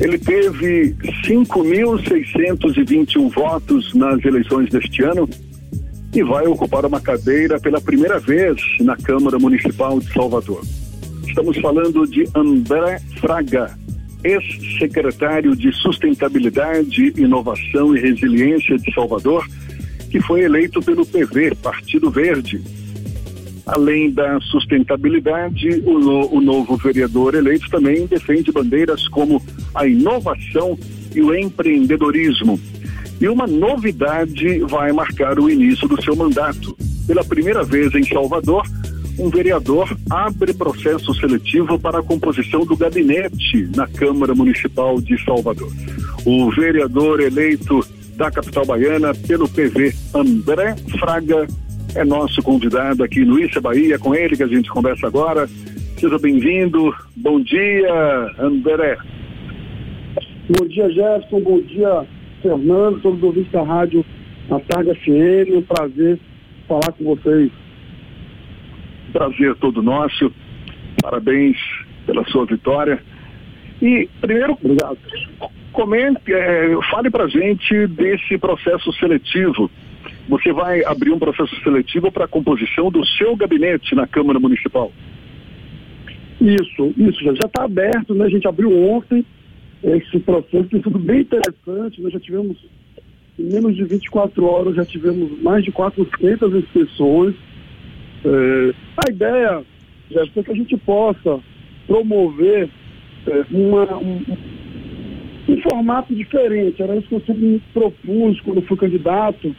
Ele teve 5.621 votos nas eleições deste ano e vai ocupar uma cadeira pela primeira vez na Câmara Municipal de Salvador. Estamos falando de André Fraga, ex-secretário de Sustentabilidade, Inovação e Resiliência de Salvador, que foi eleito pelo PV, Partido Verde. Além da sustentabilidade, o, no, o novo vereador eleito também defende bandeiras como a inovação e o empreendedorismo. E uma novidade vai marcar o início do seu mandato. Pela primeira vez em Salvador, um vereador abre processo seletivo para a composição do gabinete na Câmara Municipal de Salvador. O vereador eleito da capital baiana pelo PV, André Fraga, é nosso convidado aqui Issa Bahia, com ele que a gente conversa agora. Seja bem-vindo. Bom dia, André. Bom dia, Jefferson. Bom dia, Fernando, todos os ouvintes da rádio na Tarde FM. Um prazer falar com vocês. Prazer todo nosso. Parabéns pela sua vitória. E primeiro, Obrigado. comente, é, fale para gente desse processo seletivo. Você vai abrir um processo seletivo para a composição do seu gabinete na Câmara Municipal. Isso, isso, já está aberto, né? A gente abriu ontem esse processo, tem sido bem interessante. Nós já tivemos, em menos de 24 horas, já tivemos mais de 400 inscrições. É, a ideia, já é que a gente possa promover é, uma, um, um, formato diferente. Era isso que eu sempre me propus quando fui candidato.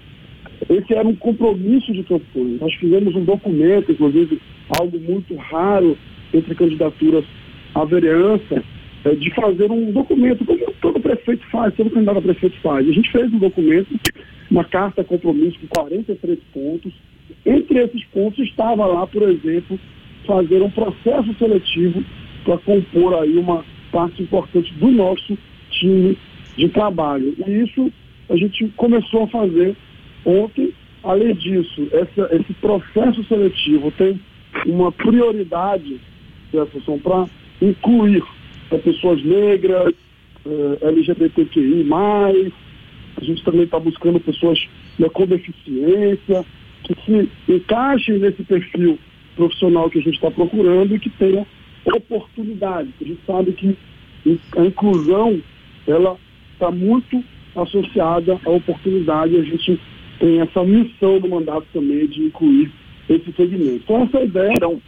Esse era um compromisso de campanha. Nós fizemos um documento, inclusive algo muito raro entre candidaturas à vereança, é, de fazer um documento, como todo prefeito faz, todo candidato a prefeito faz. A gente fez um documento, uma carta compromisso com 43 pontos. Entre esses pontos estava lá, por exemplo, fazer um processo seletivo para compor aí uma parte importante do nosso time de trabalho. E isso a gente começou a fazer ontem. Além disso, essa, esse processo seletivo tem uma prioridade, Jefferson, para incluir pessoas negras, é, LGBTQI+, a gente também está buscando pessoas né, com deficiência, que se encaixem nesse perfil profissional que a gente está procurando e que tenha oportunidade. A gente sabe que a inclusão, ela está muito associada à oportunidade. A gente tem essa missão do mandato também de incluir esse segmento. Então, essa ideia... Então,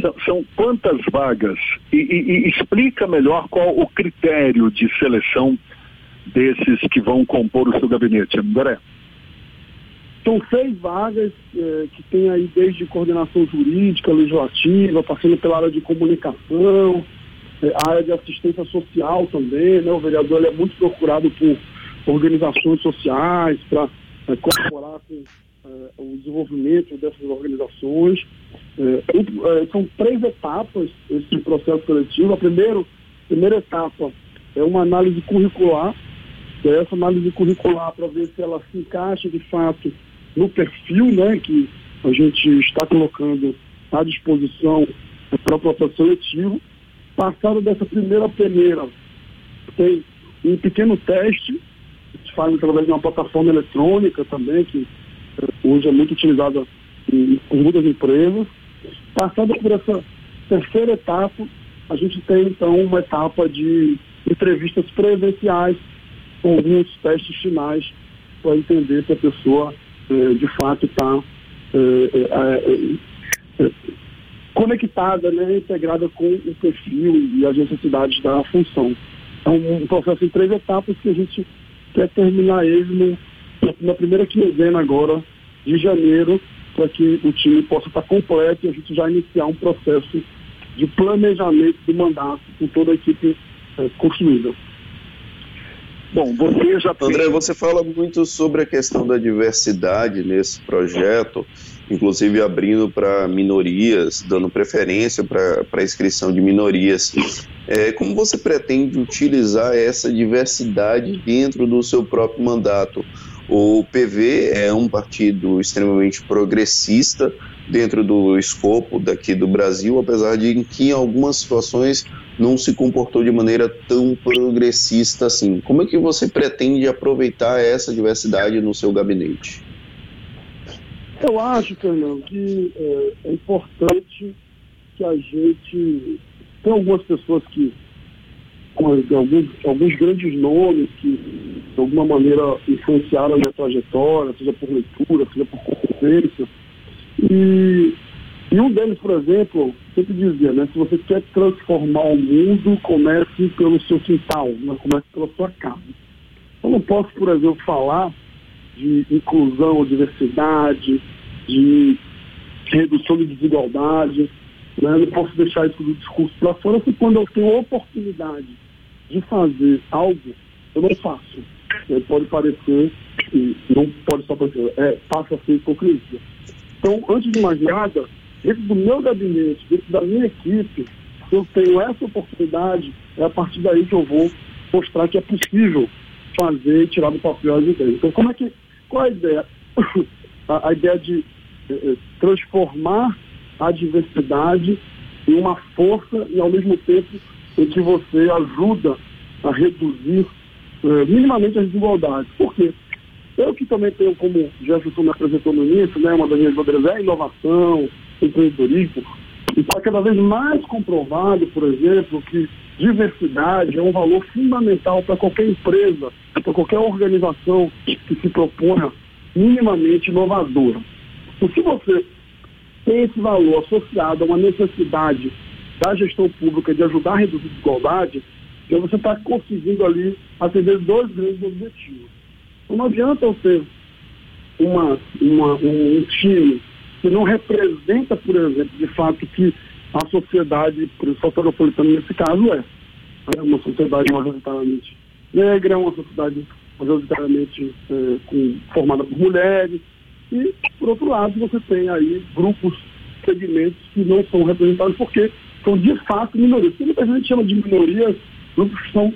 são, são quantas vagas? E, e, e, explica melhor qual o critério de seleção desses que vão compor o seu gabinete, André. São seis vagas é, que tem aí desde coordenação jurídica, legislativa, passando pela área de comunicação, é, área de assistência social também, né? O vereador é muito procurado por organizações sociais para é, colaborar com é, o desenvolvimento dessas organizações. É, é, são três etapas esse processo seletivo. A primeiro, primeira etapa é uma análise curricular, essa análise curricular para ver se ela se encaixa de fato no perfil né, que a gente está colocando à disposição para o processo seletivo. Passado dessa primeira peneira, tem um pequeno teste, que se faz através de uma plataforma eletrônica também, que eh, hoje é muito utilizada em, muitas empresas. Passando por essa terceira etapa, a gente tem então uma etapa de entrevistas presenciais com alguns testes finais para entender se a pessoa eh, de fato está eh, eh, eh, conectada, né, integrada com o perfil e as necessidades da função. É um processo em três etapas que a gente quer terminar ele no, na primeira quinzena agora de janeiro para que o time possa estar completo e a gente já iniciar um processo de planejamento do mandato com toda a equipe é, construída. Bom, você já André, você fala muito sobre a questão da diversidade nesse projeto, inclusive abrindo para minorias, dando preferência para a inscrição de minorias. É, como você pretende utilizar essa diversidade dentro do seu próprio mandato? O PV é um partido extremamente progressista, dentro do escopo daqui do Brasil, apesar de que em algumas situações não se comportou de maneira tão progressista assim. Como é que você pretende aproveitar essa diversidade no seu gabinete? Eu acho, Fernando, que é, é importante que a gente. Tem algumas pessoas que. Alguns, alguns grandes nomes que, de alguma maneira, influenciaram a minha trajetória, seja por leitura, seja por conferência. E, e um deles, por exemplo, sempre dizia, né? Se você quer transformar o mundo, comece pelo seu quintal, né, comece pela sua casa. Eu não posso, por exemplo, falar de inclusão, diversidade, de redução de desigualdade. Né? Não posso deixar isso do discurso para fora, porque quando eu tenho a oportunidade de fazer algo, eu não faço. É, pode parecer, não pode só parecer, é, passa a ser hipocrisia. Então, antes de mais nada, dentro do meu gabinete, dentro da minha equipe, eu tenho essa oportunidade, é a partir daí que eu vou mostrar que é possível fazer e tirar do papel as ideias. Então, como é que, qual a ideia? a, a ideia de eh, eh, transformar a diversidade em uma força e, ao mesmo tempo, em que você ajuda a reduzir eh, minimamente as desigualdades. Por quê? Eu que também tenho, como Jefferson me apresentou no início, né, uma das minhas bandeiras é inovação, empreendedorismo, e está cada vez mais comprovado, por exemplo, que diversidade é um valor fundamental para qualquer empresa, para qualquer organização que se proponha minimamente inovadora. E se você tem esse valor associado a uma necessidade da gestão pública de ajudar a reduzir desigualdade, então você está conseguindo ali atender dois grandes objetivos. Então não adianta eu ter uma, uma, um time que não representa, por exemplo, de fato que a sociedade, soteropolitana nesse caso é. É uma sociedade majoritariamente negra, uma sociedade majoritariamente é, com, formada por mulheres. E, por outro lado, você tem aí grupos, segmentos que não são representados porque são de fato minorias. Porque muita gente chama de minorias grupos que são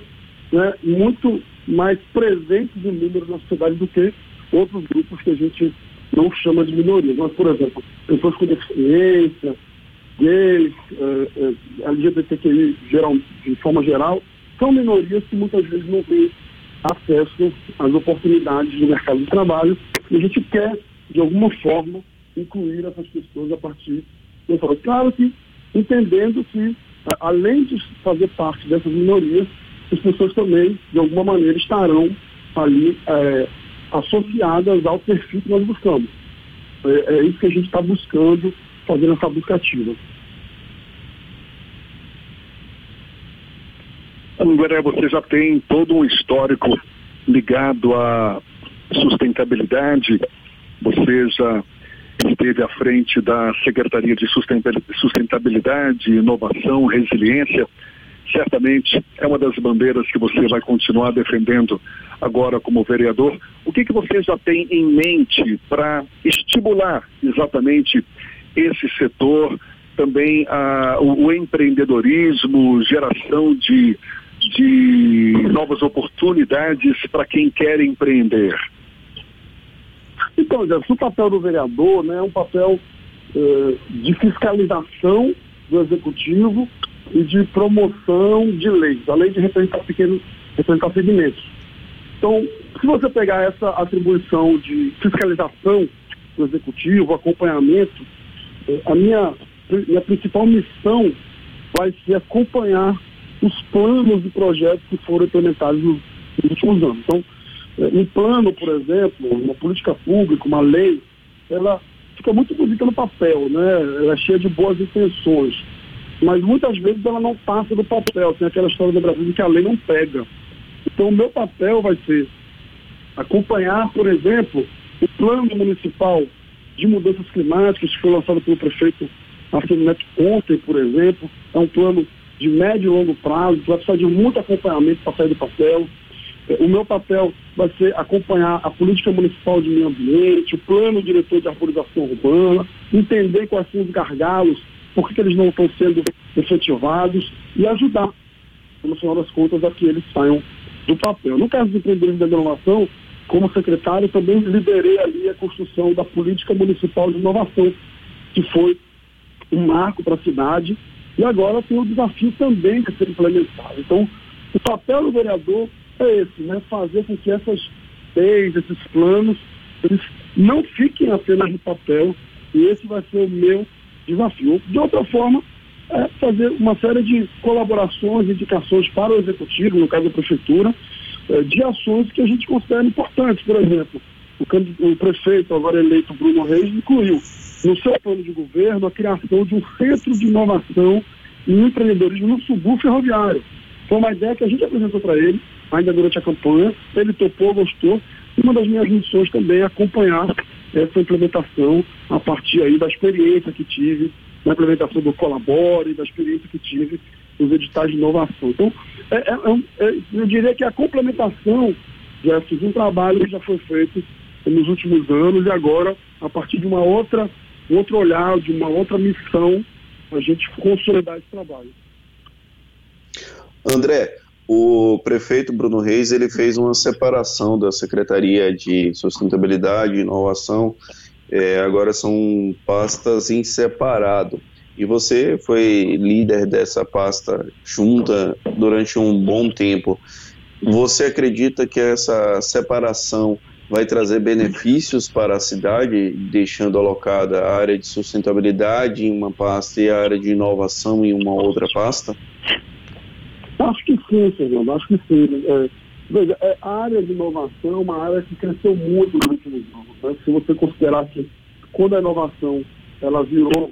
né, muito mais presentes em número na sociedade do que outros grupos que a gente não chama de minorias. Mas, por exemplo, pessoas com deficiência, gays, uh, uh, LGBTQI geral, de forma geral, são minorias que muitas vezes não têm acesso às oportunidades do mercado de trabalho e a gente quer, de alguma forma, incluir essas pessoas a partir do Claro que entendendo que, além de fazer parte dessas minorias, as pessoas também, de alguma maneira, estarão ali é, associadas ao perfil que nós buscamos. É, é isso que a gente está buscando, fazendo essa busca ativa. André, você já tem todo um histórico ligado à sustentabilidade. Você já esteve à frente da Secretaria de Sustentabilidade, Inovação, Resiliência. Certamente é uma das bandeiras que você vai continuar defendendo agora como vereador. O que, que você já tem em mente para estimular exatamente esse setor, também ah, o, o empreendedorismo, geração de de novas oportunidades para quem quer empreender? Então, Jefferson, o papel do vereador né, é um papel eh, de fiscalização do executivo e de promoção de leis, além de representar pequenos, representar segmentos. Então, se você pegar essa atribuição de fiscalização do executivo, acompanhamento, a minha, minha principal missão vai ser acompanhar os planos e projetos que foram implementados nos, nos últimos anos. Então, é, um plano, por exemplo, uma política pública, uma lei, ela fica muito bonita no papel, né? Ela é cheia de boas intenções. Mas muitas vezes ela não passa do papel. Tem aquela história do Brasil que a lei não pega. Então o meu papel vai ser acompanhar, por exemplo, o plano municipal de mudanças climáticas que foi lançado pelo prefeito Arthur Neto ontem, por exemplo. É um plano de médio e longo prazo, vai precisar de muito acompanhamento para sair do papel. É, o meu papel vai ser acompanhar a política municipal de meio ambiente, o plano diretor de arborização urbana, entender quais são os gargalos, por que eles não estão sendo efetivados e ajudar, no final das contas, a que eles saiam do papel. No caso dos empreendedores da inovação, como secretário, também liderei ali a construção da política municipal de inovação, que foi um marco para a cidade, e agora tem o desafio também de ser implementado. Então, o papel do vereador é esse, né? fazer com que essas leis, esses planos, eles não fiquem apenas no papel, e esse vai ser o meu desafio. De outra forma, é fazer uma série de colaborações, indicações para o executivo, no caso da prefeitura, de ações que a gente considera importantes. Por exemplo, o, o prefeito agora eleito Bruno Reis incluiu no seu plano de governo a criação de um centro de inovação e empreendedorismo no subúrbio ferroviário. Foi uma ideia que a gente apresentou para ele, ainda durante a campanha, ele topou, gostou, e uma das minhas missões também é acompanhar essa implementação a partir aí da experiência que tive na implementação do Colabore, da experiência que tive nos editais de inovação. Então, é, é, é, é eu diria que a complementação de um trabalho que já foi feito nos últimos anos e agora, a partir de uma outra, um outro olhar, de uma outra missão, a gente consolidar esse trabalho. André, o prefeito Bruno Reis ele fez uma separação da Secretaria de Sustentabilidade e Inovação, é, agora são pastas em separado. E você foi líder dessa pasta junta durante um bom tempo. Você acredita que essa separação vai trazer benefícios para a cidade, deixando alocada a área de sustentabilidade em uma pasta e a área de inovação em uma outra pasta? Acho que sim, Fernando, acho que sim. É, veja, é, a área de inovação é uma área que cresceu muito nos últimos anos. Né? Se você considerar que quando a inovação ela virou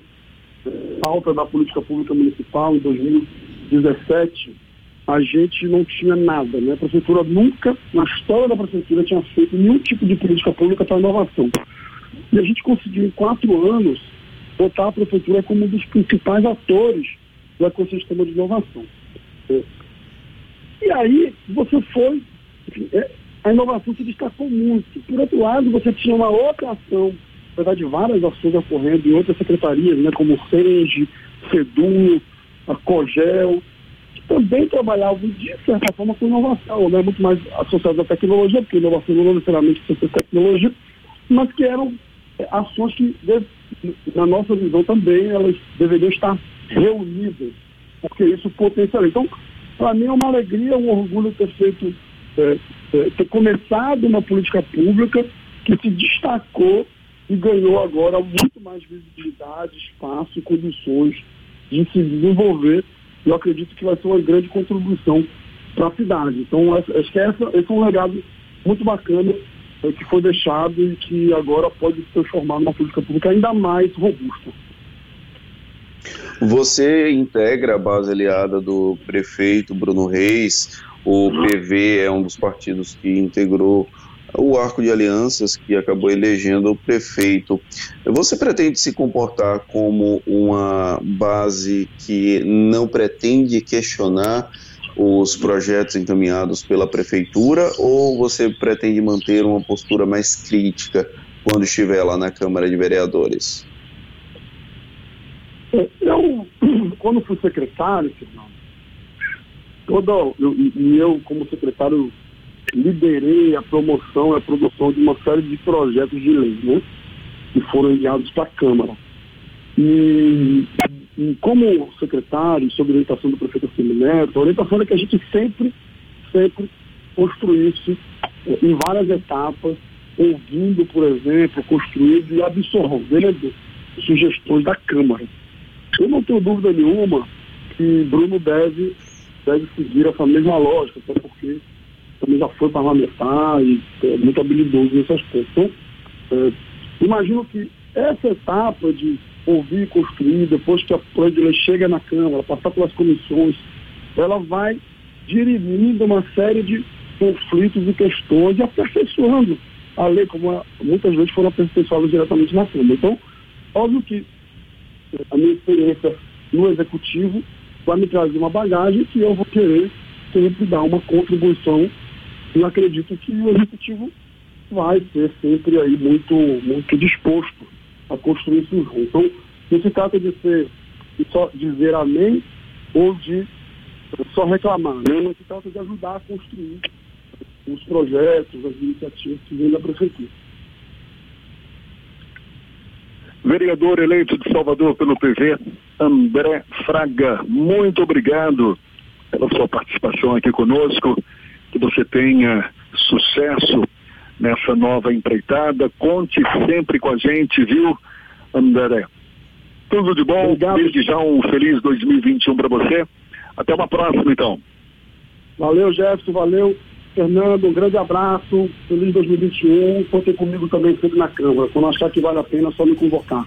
é, alta da política pública municipal em 2017, a gente não tinha nada. Né? A prefeitura nunca, na história da prefeitura, tinha feito nenhum tipo de política pública para inovação. E a gente conseguiu, em quatro anos, botar a prefeitura como um dos principais atores do ecossistema de inovação. E aí você foi, enfim, é, a inovação se destacou muito. Por outro lado, você tinha uma outra ação, na verdade várias ações ocorrendo em outras secretarias, né, como SENGE, SEDU, a COGEL, que também trabalhavam de certa forma com inovação, né, muito mais associadas à tecnologia, porque inovação não necessariamente precisa ser tecnologia, mas que eram é, ações que, na nossa visão também, elas deveriam estar reunidas porque isso potencializa. Então, para mim é uma alegria, um orgulho ter feito, é, é, ter começado uma política pública que se destacou e ganhou agora muito mais visibilidade, espaço e condições de se desenvolver. Eu acredito que vai ser uma grande contribuição para a cidade. Então, acho que essa, esse é um legado muito bacana é, que foi deixado e que agora pode se transformar numa política pública ainda mais robusta. Você integra a base aliada do prefeito Bruno Reis. O PV é um dos partidos que integrou o arco de alianças que acabou elegendo o prefeito. Você pretende se comportar como uma base que não pretende questionar os projetos encaminhados pela prefeitura ou você pretende manter uma postura mais crítica quando estiver lá na Câmara de Vereadores? Eu, quando fui secretário, toda, eu, e eu, como secretário, liderei a promoção e a produção de uma série de projetos de lei, né? Que foram enviados para a Câmara. E, e, como secretário, sob orientação do prefeito Semineto, a orientação é que a gente sempre, sempre construísse eh, em várias etapas, ouvindo, por exemplo, construindo e absorvendo sugestões da Câmara. Eu não tenho dúvida nenhuma que Bruno deve, deve seguir essa mesma lógica, até porque também já foi parlamentar e é muito habilidoso nesse aspecto. Então, é, imagino que essa etapa de ouvir e construir, depois que a plano chega na Câmara, passar pelas comissões, ela vai dirimindo uma série de conflitos e questões e aperfeiçoando a lei, como muitas vezes foram aperfeiçoadas diretamente na Câmara. Então, óbvio que a minha experiência no executivo vai me trazer uma bagagem que eu vou querer sempre dar uma contribuição e acredito que o executivo vai ser sempre aí muito, muito disposto a construir isso junto. Então, não se trata de ser de só dizer amém ou de só reclamar, né? Não se trata de ajudar a construir os projetos, as iniciativas que vêm da prefeitura. Vereador eleito de Salvador pelo PV, André Fraga, muito obrigado pela sua participação aqui conosco. Que você tenha sucesso nessa nova empreitada. Conte sempre com a gente, viu, André? Tudo de bom. Obrigado. Desde já um feliz 2021 para você. Até uma próxima, então. Valeu, Jefferson. Valeu, Fernando. Um grande abraço. Feliz 2021. Contem comigo também sempre na Câmara. Quando achar que vale a pena, é só me convocar.